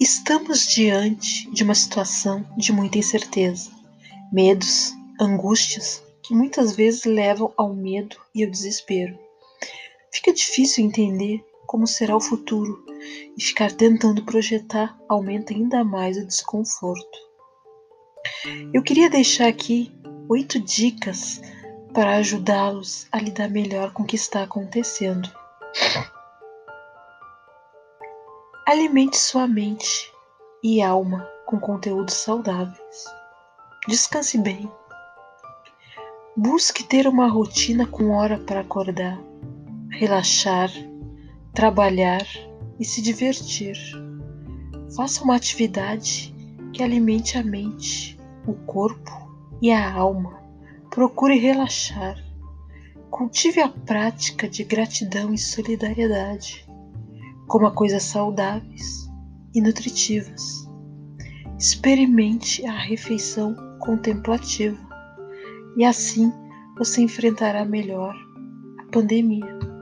Estamos diante de uma situação de muita incerteza, medos, angústias que muitas vezes levam ao medo e ao desespero. Fica difícil entender como será o futuro e ficar tentando projetar aumenta ainda mais o desconforto. Eu queria deixar aqui oito dicas para ajudá-los a lidar melhor com o que está acontecendo. Alimente sua mente e alma com conteúdos saudáveis. Descanse bem. Busque ter uma rotina com hora para acordar, relaxar, trabalhar e se divertir. Faça uma atividade que alimente a mente, o corpo e a alma. Procure relaxar. Cultive a prática de gratidão e solidariedade coma coisas saudáveis e nutritivas. Experimente a refeição contemplativa e assim você enfrentará melhor a pandemia.